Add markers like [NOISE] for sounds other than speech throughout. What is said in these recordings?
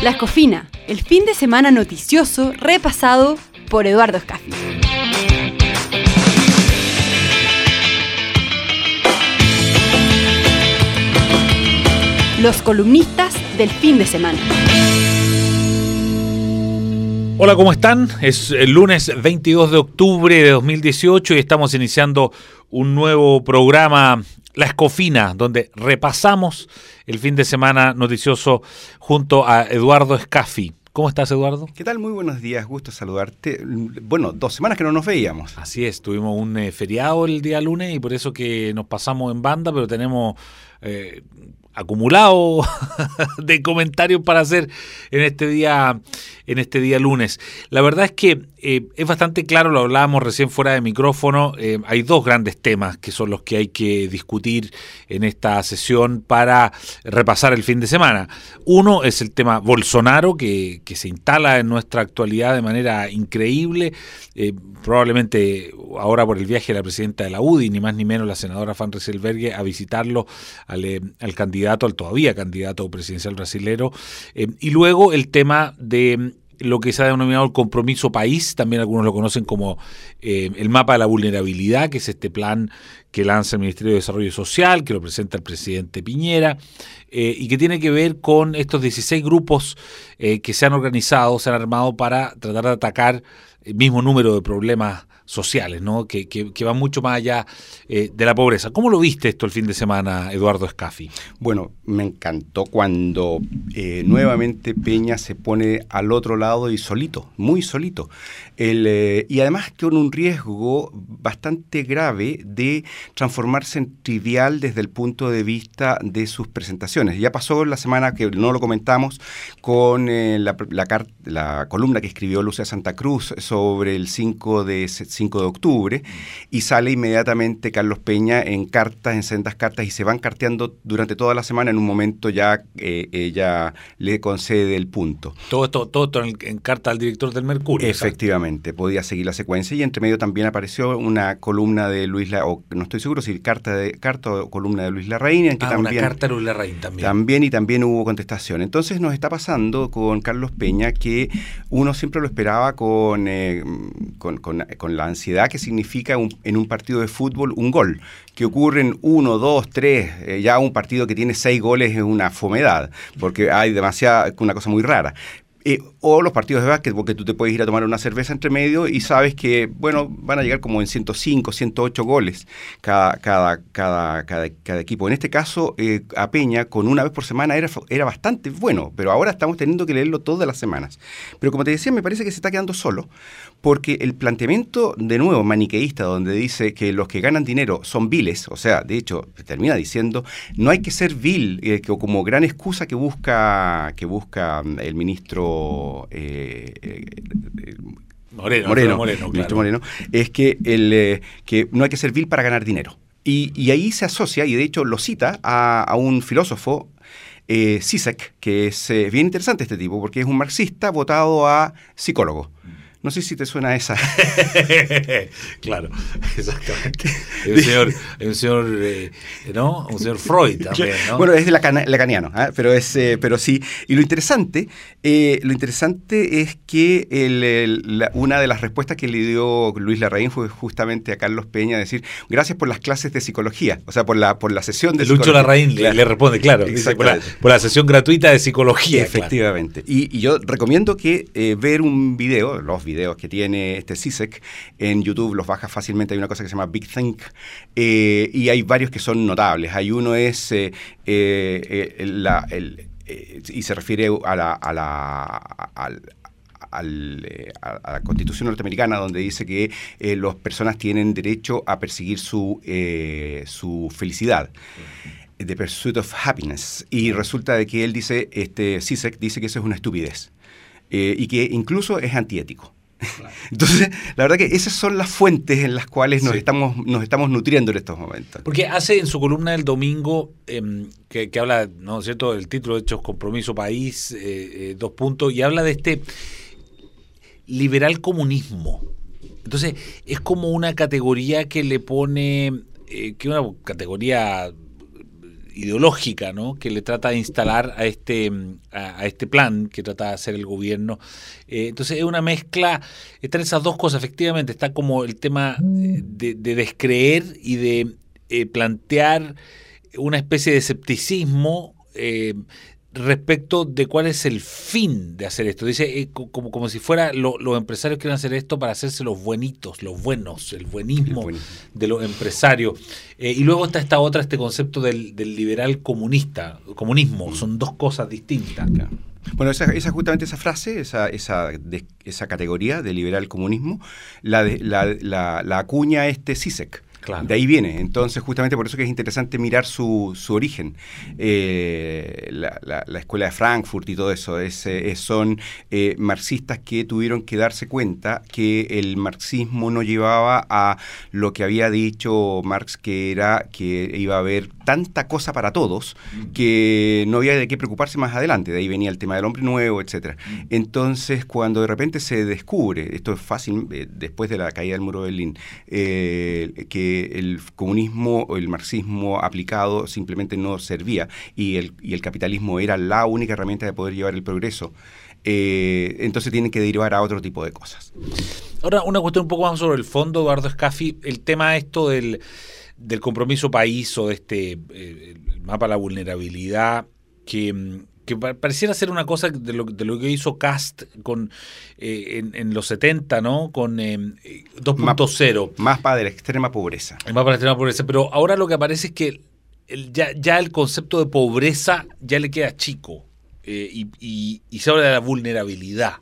La Escofina, el fin de semana noticioso repasado por Eduardo Escafi. Los columnistas del fin de semana. Hola, ¿cómo están? Es el lunes 22 de octubre de 2018 y estamos iniciando un nuevo programa, La Escofina, donde repasamos el fin de semana noticioso junto a Eduardo Escafi. ¿Cómo estás, Eduardo? ¿Qué tal? Muy buenos días, gusto saludarte. Bueno, dos semanas que no nos veíamos. Así es, tuvimos un eh, feriado el día lunes y por eso que nos pasamos en banda, pero tenemos eh, acumulado [LAUGHS] de comentarios para hacer en este día en este día lunes. La verdad es que eh, es bastante claro, lo hablábamos recién fuera de micrófono, eh, hay dos grandes temas que son los que hay que discutir en esta sesión para repasar el fin de semana. Uno es el tema Bolsonaro, que, que se instala en nuestra actualidad de manera increíble, eh, probablemente ahora por el viaje de la presidenta de la UDI, ni más ni menos la senadora Fan Rieselbergue, a visitarlo al, al candidato, al todavía candidato presidencial brasilero, y luego el tema de lo que se ha denominado el compromiso país, también algunos lo conocen como eh, el mapa de la vulnerabilidad, que es este plan que lanza el Ministerio de Desarrollo Social, que lo presenta el presidente Piñera, eh, y que tiene que ver con estos 16 grupos eh, que se han organizado, se han armado para tratar de atacar el mismo número de problemas sociales, ¿no? que, que, van mucho más allá eh, de la pobreza. ¿Cómo lo viste esto el fin de semana, Eduardo Escafi? Bueno, me encantó cuando eh, nuevamente Peña se pone al otro lado y solito, muy solito. El, eh, y además con un riesgo bastante grave de transformarse en trivial desde el punto de vista de sus presentaciones. Ya pasó la semana que no lo comentamos con la, la, la, columna que escribió Lucia Santa Cruz sobre el 5 de 5 de octubre, y sale inmediatamente Carlos Peña en cartas, en sendas cartas, y se van carteando durante toda la semana. En un momento ya eh, ella le concede el punto. Todo esto, todo en, carta al director del Mercurio. Efectivamente, podía seguir la secuencia, y entre medio también apareció una columna de Luis La, o no estoy seguro si carta de carta o columna de Luis Larraín, en que ah, también, una carta de Luis Larraín también. También y también hubo contestación. Entonces nos está pasando con Carlos Peña que uno siempre lo esperaba con, eh, con, con, con la ansiedad que significa en un partido de fútbol un gol, que ocurren uno, dos, tres, eh, ya un partido que tiene seis goles es una fomedad, porque hay demasiada, una cosa muy rara. Eh, o los partidos de básquet, porque tú te puedes ir a tomar una cerveza entre medio y sabes que, bueno, van a llegar como en 105, 108 goles cada, cada, cada, cada, equipo. En este caso, eh, a Peña, con una vez por semana, era, era bastante bueno, pero ahora estamos teniendo que leerlo todas las semanas. Pero como te decía, me parece que se está quedando solo, porque el planteamiento, de nuevo, maniqueísta, donde dice que los que ganan dinero son viles, o sea, de hecho, termina diciendo, no hay que ser vil, eh, como gran excusa que busca, que busca mm, el ministro eh, eh, Moreno, Moreno, Moreno, es que, el, eh, que no hay que ser vil para ganar dinero. Y, ahí se asocia, y de hecho lo cita, a, un filósofo, eh, que es bien interesante este tipo, porque es un marxista votado a psicólogo. No sé si te suena esa. [LAUGHS] claro, exactamente. Un señor, un señor eh, ¿no? Un señor Freud [LAUGHS] también, ¿no? Bueno, es de lacaniano, ¿eh? pero es, eh, pero sí. Y lo interesante, eh, lo interesante es que una de las respuestas que le dio Luis Larraín fue justamente a Carlos Peña decir gracias por las clases de psicología, o sea, por la por la sesión de Lucho Larraín le, responde, claro, por, la, por, la, sesión gratuita de psicología. Efectivamente. Y, y, yo recomiendo que ver un video, los videos que tiene este CISEC en YouTube, los baja fácilmente, hay una cosa que se llama Big Think, eh, y hay varios que son notables. Hay uno es eh, eh, y se refiere a la, a la, a la Constitución norteamericana, donde dice que las personas tienen derecho a perseguir su, su felicidad. The Pursuit of Happiness. Y resulta de que él dice, este CISEC dice que eso es una estupidez. y que incluso es antiético. [LAUGHS] Entonces, la verdad que esas son las fuentes en las cuales nos, estamos, nos estamos nutriendo en estos momentos. Porque hace en su columna del domingo, em, que, habla, ¿no es cierto?, el título de hecho Compromiso País, eh, eh, dos puntos, y habla de este liberal comunismo. Entonces, es como una categoría que le pone, eh, que una categoría ideológica, ¿no? Que le trata de instalar a este, a, este plan que trata de hacer el gobierno. Eh, entonces es una mezcla, están esas dos cosas, efectivamente, está como el tema de, descreer y de plantear una especie de escepticismo respecto de cuál es el fin de hacer esto. Dice eh, como, como si fuera los empresarios quieren hacer esto para hacerse los buenitos, los buenos, el buenismo, de los empresarios. Eh, y luego está esta otra, este concepto del, liberal comunista, comunismo, mm. son dos cosas distintas. Bueno, esa, esa, justamente esa frase, esa, esa, esa categoría de liberal comunismo, la, la, la, la acuña este De ahí viene. Entonces, justamente por eso que es interesante mirar su, su origen. Eh, la, escuela de Frankfurt y todo eso es, eh, son eh, marxistas que tuvieron que darse cuenta que el marxismo no llevaba a lo que había dicho Marx, que era que iba a haber tanta cosa para todos que no había de qué preocuparse más adelante. De ahí venía el tema del hombre nuevo, etcétera. Entonces, cuando de repente se descubre, esto es fácil, después de la caída del muro de Berlín, que el comunismo o el marxismo aplicado simplemente no servía y el, y el capitalismo era la única herramienta de poder llevar el progreso. Eh, entonces tienen que derivar a otro tipo de cosas. Ahora, una cuestión un poco más sobre el fondo, Eduardo Escafi, el tema esto del, del compromiso país o de este eh, mapa de la vulnerabilidad que mm, que pareciera ser una cosa de lo, de lo que hizo Cast con eh, en, los 70, ¿no? Con 2.0. Em, más para la extrema pobreza. Más para la extrema pobreza. Pero ahora lo que aparece es que ya, ya, el concepto de pobreza ya le queda chico. Eh, y, y, se habla de la vulnerabilidad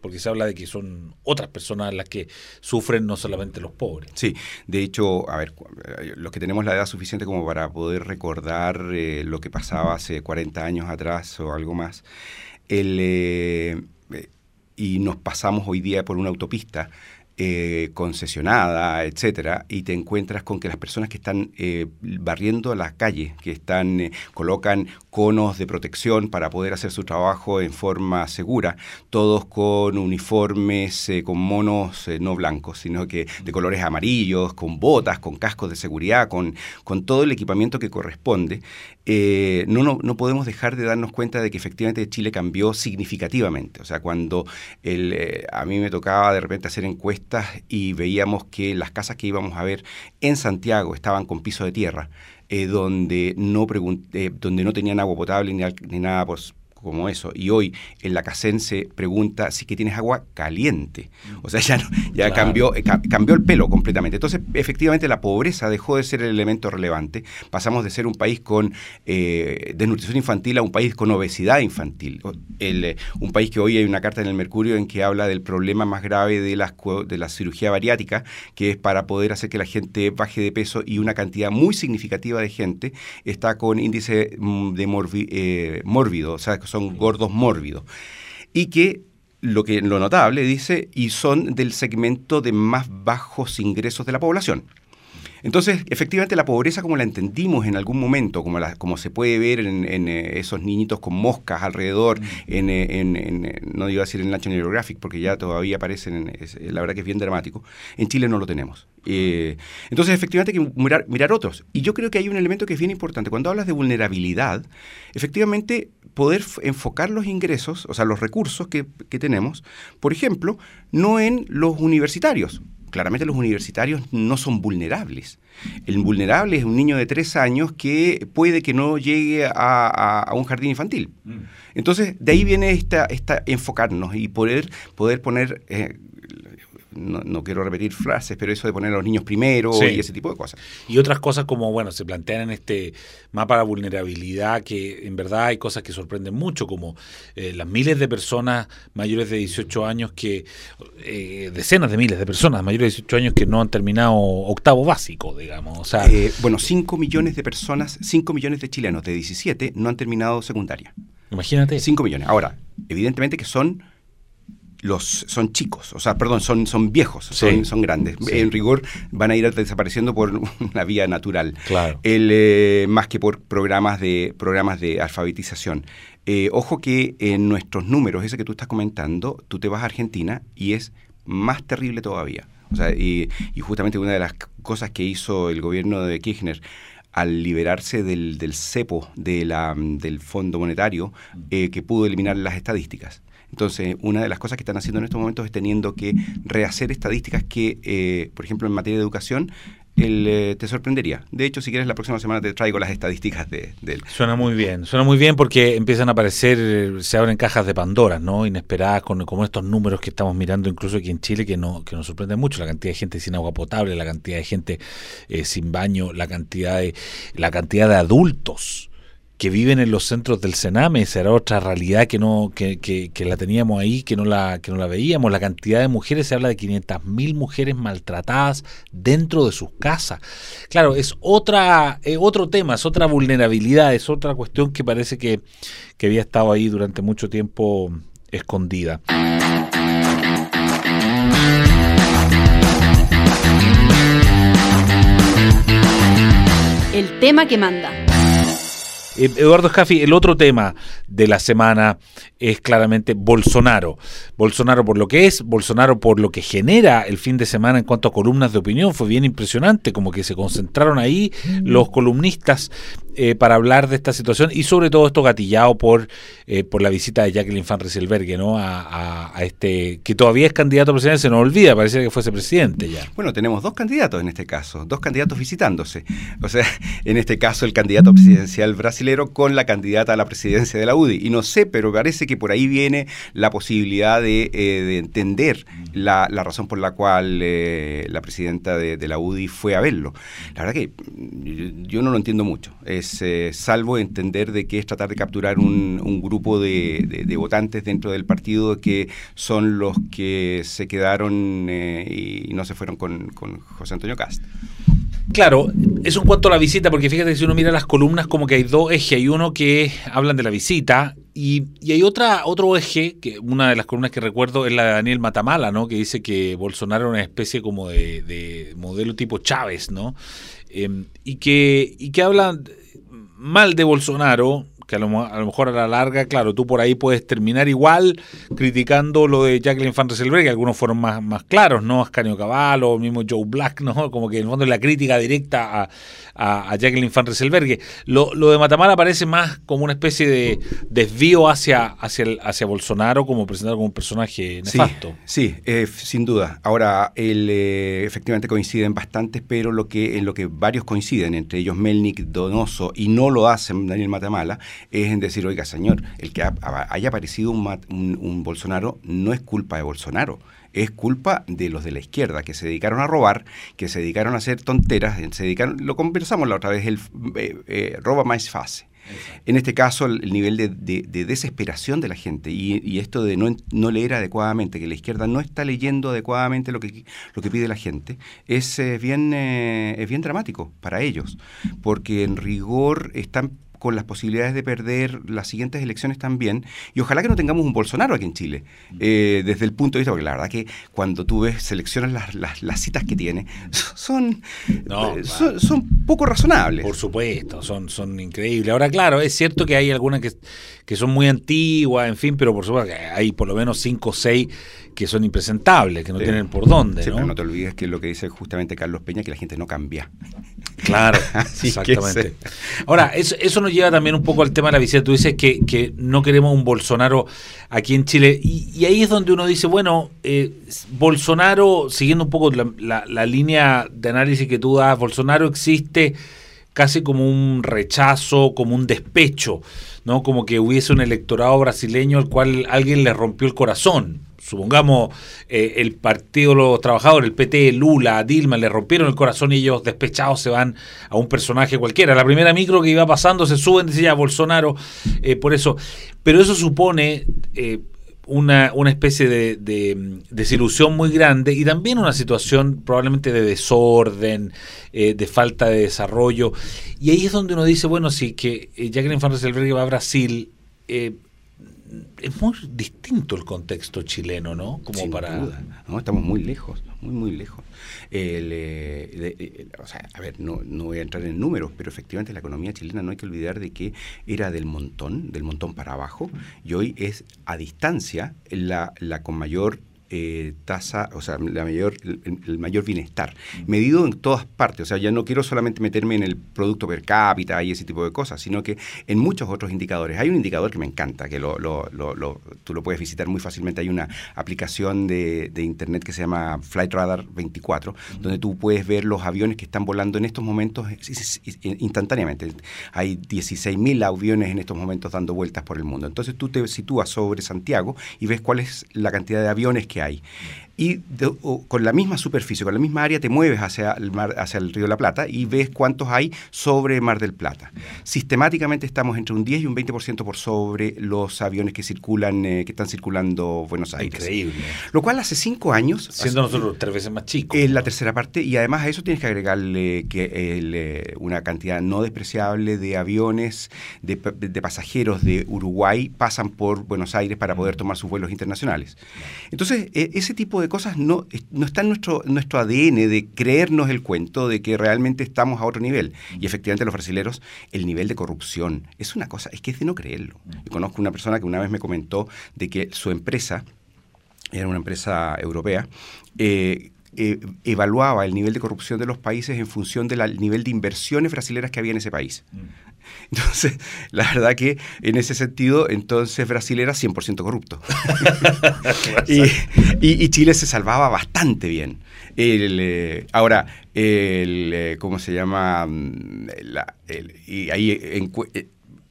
porque se habla de que son otras personas las que sufren, no solamente los pobres. Sí, de hecho, a ver, eh, los que tenemos la edad suficiente como para poder recordar eh, lo que pasaba hace 40 años atrás o algo más, el, eh, y nos pasamos hoy día por una autopista, concesionada, etcétera, y te encuentras con que las personas que están barriendo la calle, que están colocan conos de protección para poder hacer su trabajo en forma segura, todos con uniformes, eh, con monos eh, no blancos, sino que de colores amarillos, con botas, con cascos de seguridad, con, con todo el equipamiento que corresponde, eh, no, no, no, podemos dejar de darnos cuenta de que efectivamente Chile cambió significativamente. O sea, cuando el, a mí me tocaba de repente hacer encuestas y veíamos que las casas que íbamos a ver en Santiago estaban con piso de tierra, eh, donde, no eh, donde no tenían agua potable ni, ni nada pues, como eso. Y hoy en la Casense pregunta si que tienes agua caliente. O sea, [LAUGHS] ya, ya cambió, eh, cambió el pelo completamente. Entonces, efectivamente, la pobreza dejó de ser el elemento relevante. Pasamos de ser un país con eh, desnutrición infantil a un país con obesidad infantil. El, eh, un país que hoy hay una carta en el Mercurio en que habla del problema más grave de, las, de la cirugía bariátrica, que es para poder hacer que la gente baje de peso y una cantidad muy significativa de gente está con índice mm, de morbi, mórbido, o sea, son gordos mórbidos. Y que lo que lo notable dice, y son del segmento de más bajos ingresos de la población. Entonces, efectivamente, la pobreza como la entendimos en algún momento, como, la, como se puede ver en, eh, esos niñitos con moscas alrededor, mm. eh, en, no digo decir en National Geographic, porque ya todavía aparecen, la verdad que es bien dramático, en Chile no lo tenemos. Eh, entonces, efectivamente, hay que mirar, mirar otros. Y yo creo que hay un elemento que es bien importante. Cuando hablas de vulnerabilidad, efectivamente, poder enfocar los ingresos, o sea, los recursos que, que tenemos, por ejemplo, no en los universitarios claramente los universitarios no son vulnerables. El vulnerable es un niño de tres años que puede que no llegue a, un jardín infantil. Mm. Entonces, de ahí viene esta, esta enfocarnos y poder, poder poner eh, no, quiero repetir frases, pero eso de poner a los niños primero y ese tipo de cosas. Y otras cosas como, bueno, se plantean en este mapa de vulnerabilidad que en verdad hay cosas que sorprenden mucho, como eh, las miles de personas mayores de 18 años que, eh, decenas de miles de personas mayores de 18 años que no han terminado octavo básico, digamos. O sea, eh, bueno, 5 millones de personas, 5 millones de chilenos de 17 no han terminado secundaria. Imagínate. 5 millones. Ahora, evidentemente que son los son chicos, o sea, perdón, son, son viejos, son, son grandes. En rigor van a ir desapareciendo por [LAUGHS] una vía natural. Claro. El, eh, más que por programas de, programas de alfabetización. Eh, ojo que en nuestros números, ese que tú estás comentando, tú te vas a Argentina y es más terrible todavía. O sea, y, y justamente una de las cosas que hizo el gobierno de Kirchner al liberarse del, del cepo de la, del Fondo Monetario eh, que pudo eliminar las estadísticas. Entonces, una de las cosas que están haciendo en estos momentos es teniendo que rehacer estadísticas que, eh, por ejemplo, en materia de educación, el, eh, te sorprendería. De hecho, si quieres, la próxima semana te traigo las estadísticas de. Suena muy bien, suena muy bien porque empiezan a aparecer, se abren cajas de Pandora, ¿no? Inesperadas, con, como estos números que estamos mirando incluso aquí en Chile, que, no, que nos sorprenden mucho, la cantidad de gente sin agua potable, la cantidad de gente eh, sin baño, la cantidad de, la cantidad de adultos que viven en los centros del Sename, esa era otra realidad que no que, que, la teníamos ahí, que no la que no la veíamos, la cantidad de mujeres se habla de 500.000 mujeres maltratadas dentro de sus casas. Claro, es otra otro tema, es otra vulnerabilidad, es otra cuestión que parece que, que había estado ahí durante mucho tiempo escondida. El tema que manda. Eh, Eduardo Jaffi, el otro tema de la semana es claramente Bolsonaro. Bolsonaro por lo que es, Bolsonaro por lo que genera el fin de semana en cuanto a columnas de opinión. Fue bien impresionante, como que se concentraron ahí los columnistas eh, para hablar de esta situación y sobre todo esto gatillado por, eh, por la visita de Jacqueline Van Rieselberghe, ¿no? A, este, que todavía es candidato a presidente, se nos olvida, parece que fuese presidente ya. Bueno, tenemos dos candidatos en este caso, dos candidatos visitándose. O sea, [LAUGHS] en este caso el candidato presidencial brasilero con la candidata a la presidencia de la UDI. Y no sé, pero parece que por ahí viene la posibilidad de, eh, entender la, razón por la cual la presidenta de, la UDI fue a verlo. La verdad que yo no lo entiendo mucho. Eh, salvo entender de que es tratar de capturar un, grupo de, votantes dentro del partido que son los que se quedaron eh, y no se fueron con, José Antonio Cast. Claro, eso en cuanto a la visita, porque fíjate que si uno mira las columnas como que hay dos ejes, hay uno que hablan de la visita y, hay otra otro eje, que una de las columnas que recuerdo es la de Daniel Matamala, ¿no? que dice que Bolsonaro era una especie como de, modelo tipo Chávez, ¿no? Em, y, que, y que hablan mal de Bolsonaro, que a lo, mejor a la larga, claro, tú por ahí puedes terminar igual criticando lo de Jacqueline Van Rieselberg, que algunos fueron más, más claros, ¿no? Ascanio Cavallo, mismo Joe Black, ¿no? [LAUGHS] Como que en el fondo es la crítica directa a, a, Jacqueline Van Rieselberg. Lo, lo de Matamala parece más como una especie de desvío hacia, hacia, hacia Bolsonaro, como presentado como un personaje nefasto. Sí, eh, sin duda. Ahora, él, eh, efectivamente coinciden bastantes, pero lo que, en lo que varios coinciden, entre ellos Melnik, Donoso, y no lo hacen Daniel Matamala, es en decir, oiga, señor, el que haya aparecido un, un, Bolsonaro no es culpa de Bolsonaro es culpa de los de la izquierda que se dedicaron a robar, que se dedicaron a hacer tonteras, se dedicaron, lo conversamos la otra vez, el eh, eh, roba más fácil. En este caso, el, nivel de, desesperación de la gente y, esto de no, no, leer adecuadamente, que la izquierda no está leyendo adecuadamente lo que, lo que pide la gente, es, eh, bien, es bien dramático para ellos, porque en rigor están con las posibilidades de perder las siguientes elecciones también. Y ojalá que no tengamos un Bolsonaro aquí en Chile, eh, desde el punto de vista, porque la verdad que cuando tú ves, seleccionas las, las, citas que tiene, [LAUGHS] son, eh, son, poco razonables. Por supuesto, son, son increíbles. Ahora, claro, es cierto que hay algunas que, que son muy antiguas, en fin, pero por supuesto que hay por lo menos cinco o seis que son impresentables, que no tienen por dónde. ¿no? pero no te olvides que lo que dice justamente Carlos Peña, que la gente no cambia. [LAUGHS] Claro, [LAUGHS] exactamente. Ahora, eso, eso nos lleva también un poco al tema de la visita. Tú dices que, que no queremos un Bolsonaro aquí en Chile. Y, ahí es donde uno dice, bueno, eh, Bolsonaro, siguiendo un poco la, la línea de análisis que tú das, Bolsonaro existe casi como un rechazo, como un despecho, ¿no? Como que hubiese un electorado brasileño al cual alguien le rompió el corazón supongamos, eh, el Partido de los Trabajadores, el PT, Lula, Dilma, le rompieron el corazón y ellos despechados se van a un personaje cualquiera. La primera micro que iba pasando se suben, decía Bolsonaro, eh, por eso. Pero eso supone... Eh, una, una, especie de, de, desilusión muy grande y también una situación probablemente de desorden, de falta de desarrollo. Y ahí es donde uno dice, bueno, sí, que Jacqueline Van Rieselberg va a Brasil, es muy distinto el contexto chileno, ¿no? Como para. No, estamos muy lejos, muy, muy lejos. Eh, eh, o sea, a ver, no, no voy a entrar en números, pero efectivamente la economía chilena no hay que olvidar de que era del montón, del montón para abajo, y hoy es a distancia la, la con mayor eh, tasa, o sea, la mayor, el, mayor bienestar, medido en todas partes. O sea, ya no quiero solamente meterme en el producto per cápita y ese tipo de cosas, sino que en muchos otros indicadores. Hay un indicador que me encanta, que lo, tú lo puedes visitar muy fácilmente. Hay una aplicación de, internet que se llama Flight Radar 24, donde tú puedes ver los aviones que están volando en estos momentos instantáneamente. Hay 16.000 aviones en estos momentos dando vueltas por el mundo. Entonces tú te sitúas sobre Santiago y ves cuál es la cantidad de aviones que hay y con la misma superficie, con la misma área, te mueves hacia el, mar, hacia el Río de la Plata y ves cuántos hay sobre Mar del Plata. Sistemáticamente estamos entre un 10 y un 20% por sobre los aviones que circulan, eh, que están circulando Buenos Aires. Increíble. Lo cual hace cinco años... Siendo nosotros tres veces más chicos. Es la tercera parte y además a eso tienes que agregarle que eh, una cantidad no despreciable de aviones, de, pasajeros de Uruguay pasan por Buenos Aires para poder tomar sus vuelos internacionales. Entonces, e, ese tipo de cosas no, no está en nuestro, nuestro ADN de creernos el cuento de que realmente estamos a otro nivel. Y efectivamente los brasileños, el nivel de corrupción es una cosa, es que es de no creerlo. Yo conozco una persona que una vez me comentó de que su empresa, era una empresa europea, eh, eh, evaluaba el nivel de corrupción de los países en función del nivel de inversiones brasileras que había en ese país. Entonces, [LAUGHS] la verdad que en ese sentido, entonces Brasil era 100% corrupto. [LAUGHS] [LAUGHS] y, Chile se salvaba bastante bien. Eh, ahora, el, eh, ¿cómo se llama? Mm, y ahí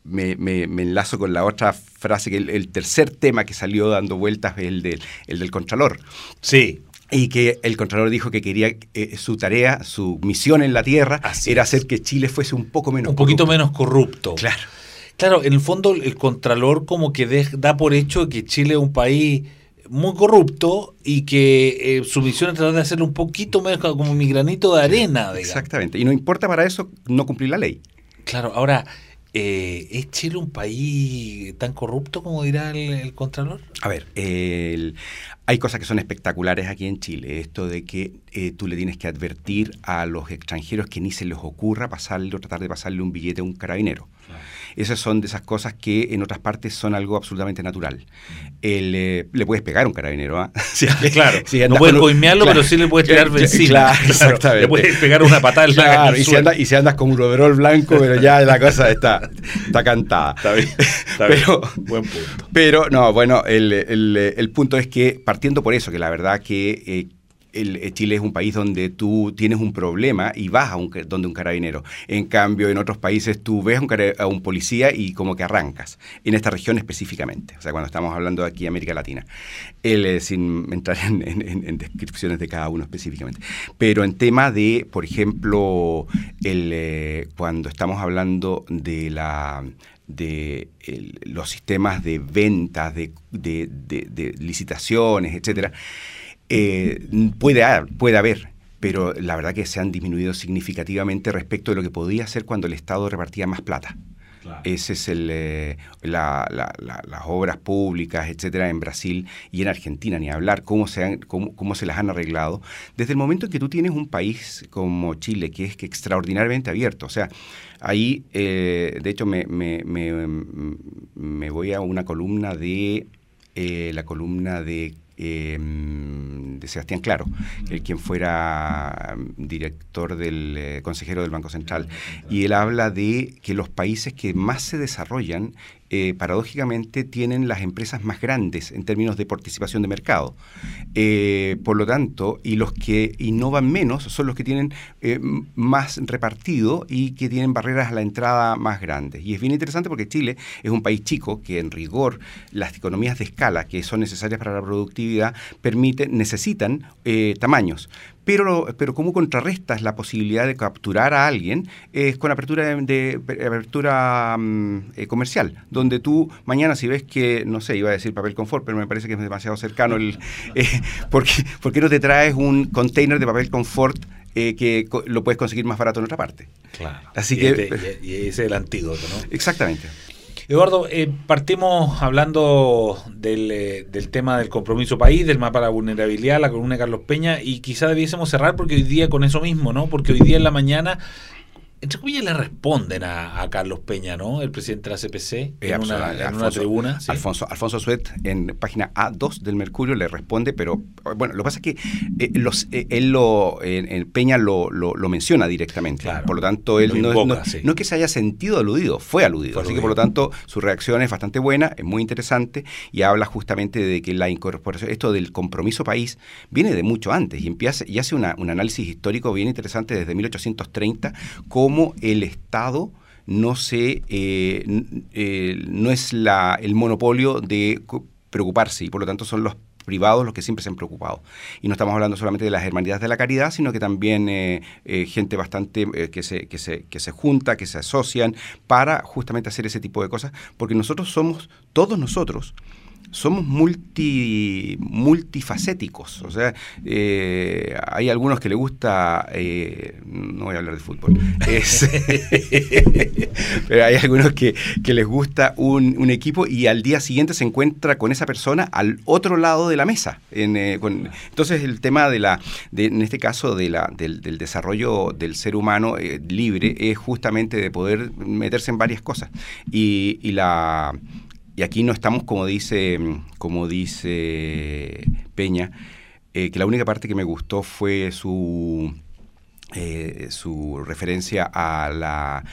me, enlazo con la otra frase, que el, tercer tema que salió dando vueltas es el del, el del Contralor. Sí y que el Contralor dijo que quería eh, su tarea, su misión en la Tierra, era hacer que Chile fuese un poco menos Un poquito menos corrupto. Claro. Claro, en el fondo el Contralor como que da por hecho que Chile es un país muy corrupto y que eh, su misión es tratar de hacerlo un poquito menos como mi granito de arena. Digamos. Exactamente. Y no importa para eso no cumplir la ley. Claro, ahora, eh, ¿Es Chile un país tan corrupto como dirá el, Contralor? A ver, hay cosas que son espectaculares aquí en Chile. Esto de que eh, tú le tienes que advertir a los extranjeros que ni se les ocurra pasarle o tratar de pasarle un billete a un carabinero. Esas son de esas cosas que en otras partes son algo absolutamente natural. Eh, le puedes pegar a un carabinero, ¿ah? [LAUGHS] claro, no puedes coimearlo, pero sí le puedes tirar benzina. [LAUGHS] exactamente. Le puedes pegar una patada en la y, si andas, y si andas con un overol blanco, pero ya la cosa está, está cantada. Está bien, pero, Buen punto. Pero, no, bueno, el, el, el, punto es que, partiendo por eso, que la verdad que... Eh, Chile es un país donde tú tienes un problema y vas a un, donde un carabinero. En cambio, en otros países tú ves a un policía y como que arrancas. En esta región específicamente, o sea, cuando estamos hablando de aquí América Latina, sin entrar en, descripciones de cada uno específicamente. Pero en tema de, por ejemplo, eh, cuando estamos hablando de de los sistemas de ventas, de, de, de licitaciones, etcétera, eh, puede, haber, puede haber, pero la verdad que se han disminuido significativamente respecto de lo que podía ser cuando el Estado repartía más plata. Ese es el, eh, las obras públicas, etcétera, en Brasil y en Argentina, ni hablar cómo se, han, cómo, se las han arreglado. Desde el momento en que tú tienes un país como Chile, que es que extraordinariamente abierto, o sea, ahí, eh, de hecho, me, me, me, voy a una columna de, la columna de Em, de Sebastián Claro, el quien fuera mm, director del eh, consejero del Banco Central. Y él habla de que los países que más se desarrollan eh, paradójicamente tienen las empresas más grandes en términos de participación de mercado. Eh, por lo tanto, y los que innovan menos son los que tienen eh, más repartido y que tienen barreras a la entrada más grandes. Y es bien interesante porque Chile es un país chico que en rigor las economías de escala que son necesarias para la productividad permiten, necesitan tamaños. Pero, pero cómo contrarrestas la posibilidad de capturar a alguien es con apertura de, apertura mm, comercial, donde tú mañana si ves que, no sé, iba a decir papel confort, pero me parece que es demasiado cercano, el, [LAUGHS] eh, ¿por, qué, no te traes un container de papel confort eh, que lo puedes conseguir más barato en otra parte? Claro. Así y que, este, [LAUGHS] y ese es el antídoto, ¿no? Exactamente. Eduardo, eh, partimos hablando del, del, tema del compromiso país, del mapa de la vulnerabilidad, la columna de Carlos Peña, y quizá debiésemos cerrar porque hoy día con eso mismo, ¿no? Porque hoy día en la mañana entre comillas, le responden a, Carlos Peña, ¿no? El presidente de la CPC, eh, en, una, tribuna. Alfonso, Alfonso Suet, en página A2 del Mercurio, le responde, pero bueno, lo que pasa es que eh, los, eh, él lo, Peña lo, lo, menciona directamente. por lo tanto, él no, no, es que se haya sentido aludido, fue aludido. así que, por lo tanto, su reacción es bastante buena, es muy interesante y habla justamente de que la incorporación, esto del compromiso país, viene de mucho antes y, empieza, y hace una, un análisis histórico bien interesante desde 1830, cómo el Estado no se eh, eh, no es la, el monopolio de preocuparse y por lo tanto son los privados los que siempre se han preocupado. Y no estamos hablando solamente de las hermandades de la caridad, sino que también eh, gente bastante que, se, que, se, que se junta, que se asocian para justamente hacer ese tipo de cosas, porque nosotros somos, todos nosotros, somos multi, multifacéticos. O sea, eh, hay algunos que le gusta, eh, no voy a hablar de fútbol, [LAUGHS] [LAUGHS] pero hay algunos que, les gusta un, equipo y al día siguiente se encuentra con esa persona al otro lado de la mesa. Eh, entonces el tema de la, en este caso del, desarrollo del ser humano libre es justamente de poder meterse en varias cosas. y la y aquí no estamos, como dice, como dice Peña, eh, que la única parte que me gustó fue su, eh, su referencia a la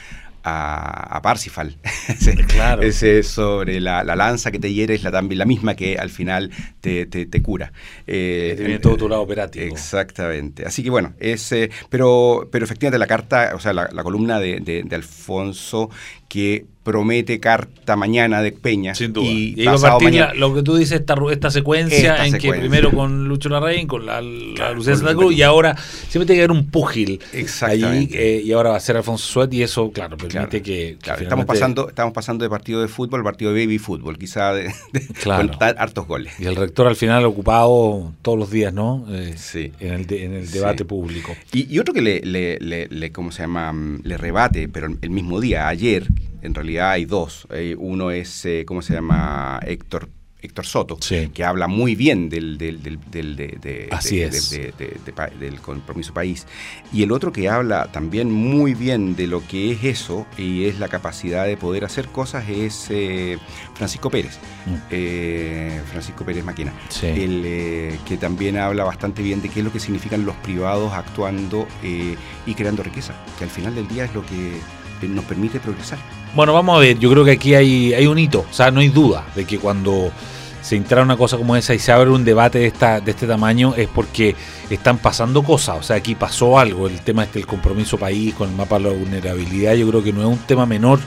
a, Parsifal. [LAUGHS] claro. Ese sobre la, lanza que te hiere es la, la misma que al final te, te, cura. Eh, tiene todo tu lado operativo. Exactamente. Así que bueno, ese, pero, pero efectivamente la carta, o sea, la, columna de, de Alfonso que promete carta mañana de Peña. Sin duda. Y, lo que tú dices, esta, esta secuencia en que primero con Lucho Larraín, con la, la Lucía Santa Cruz, y ahora siempre tiene que haber un púgil allí, eh, y ahora va a ser Alfonso Suet, y eso, claro, permite que, estamos pasando estamos pasando de partido de fútbol a partido de baby fútbol, quizá de, con hartos goles. Y el rector al final ocupado todos los días, ¿no? Eh, sí. En el, en el debate público. Y, otro que le, le, le, ¿cómo se llama? Le rebate, pero el mismo día, ayer, en realidad hay dos. uno es, eh, ¿cómo se llama? Héctor Héctor Soto, que habla muy bien del, del, del, del, del compromiso país. Y el otro que habla también muy bien de lo que es eso y es la capacidad de poder hacer cosas es eh, Francisco Pérez, mm. eh, Francisco Pérez Maquina, que también habla bastante bien de qué es lo que significan los privados actuando y creando riqueza, que al final del día es lo que nos permite progresar. Bueno, vamos a ver, yo creo que aquí hay, hay un hito, o sea, no hay duda de que cuando se entra una cosa como esa y se abre un debate de, esta, de este tamaño es porque están pasando cosas, o sea, aquí pasó algo, el tema este del compromiso país con el mapa de la vulnerabilidad, yo creo que no es un tema menor,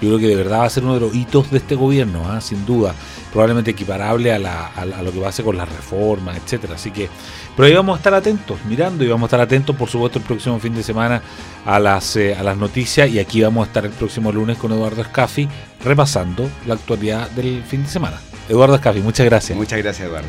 yo creo que de verdad va a ser uno de los hitos de este gobierno, ¿ah? sin duda, probablemente equiparable a, la, a, lo que va a hacer con las reformas, etcétera, así que pero ahí vamos a estar atentos, mirando y vamos a estar atentos, por supuesto, el próximo fin de semana a las, eh, a las noticias. Y aquí vamos a estar el próximo lunes con Eduardo Escafi repasando la actualidad del fin de semana. Eduardo Escafi, muchas gracias. Muchas gracias, Eduardo.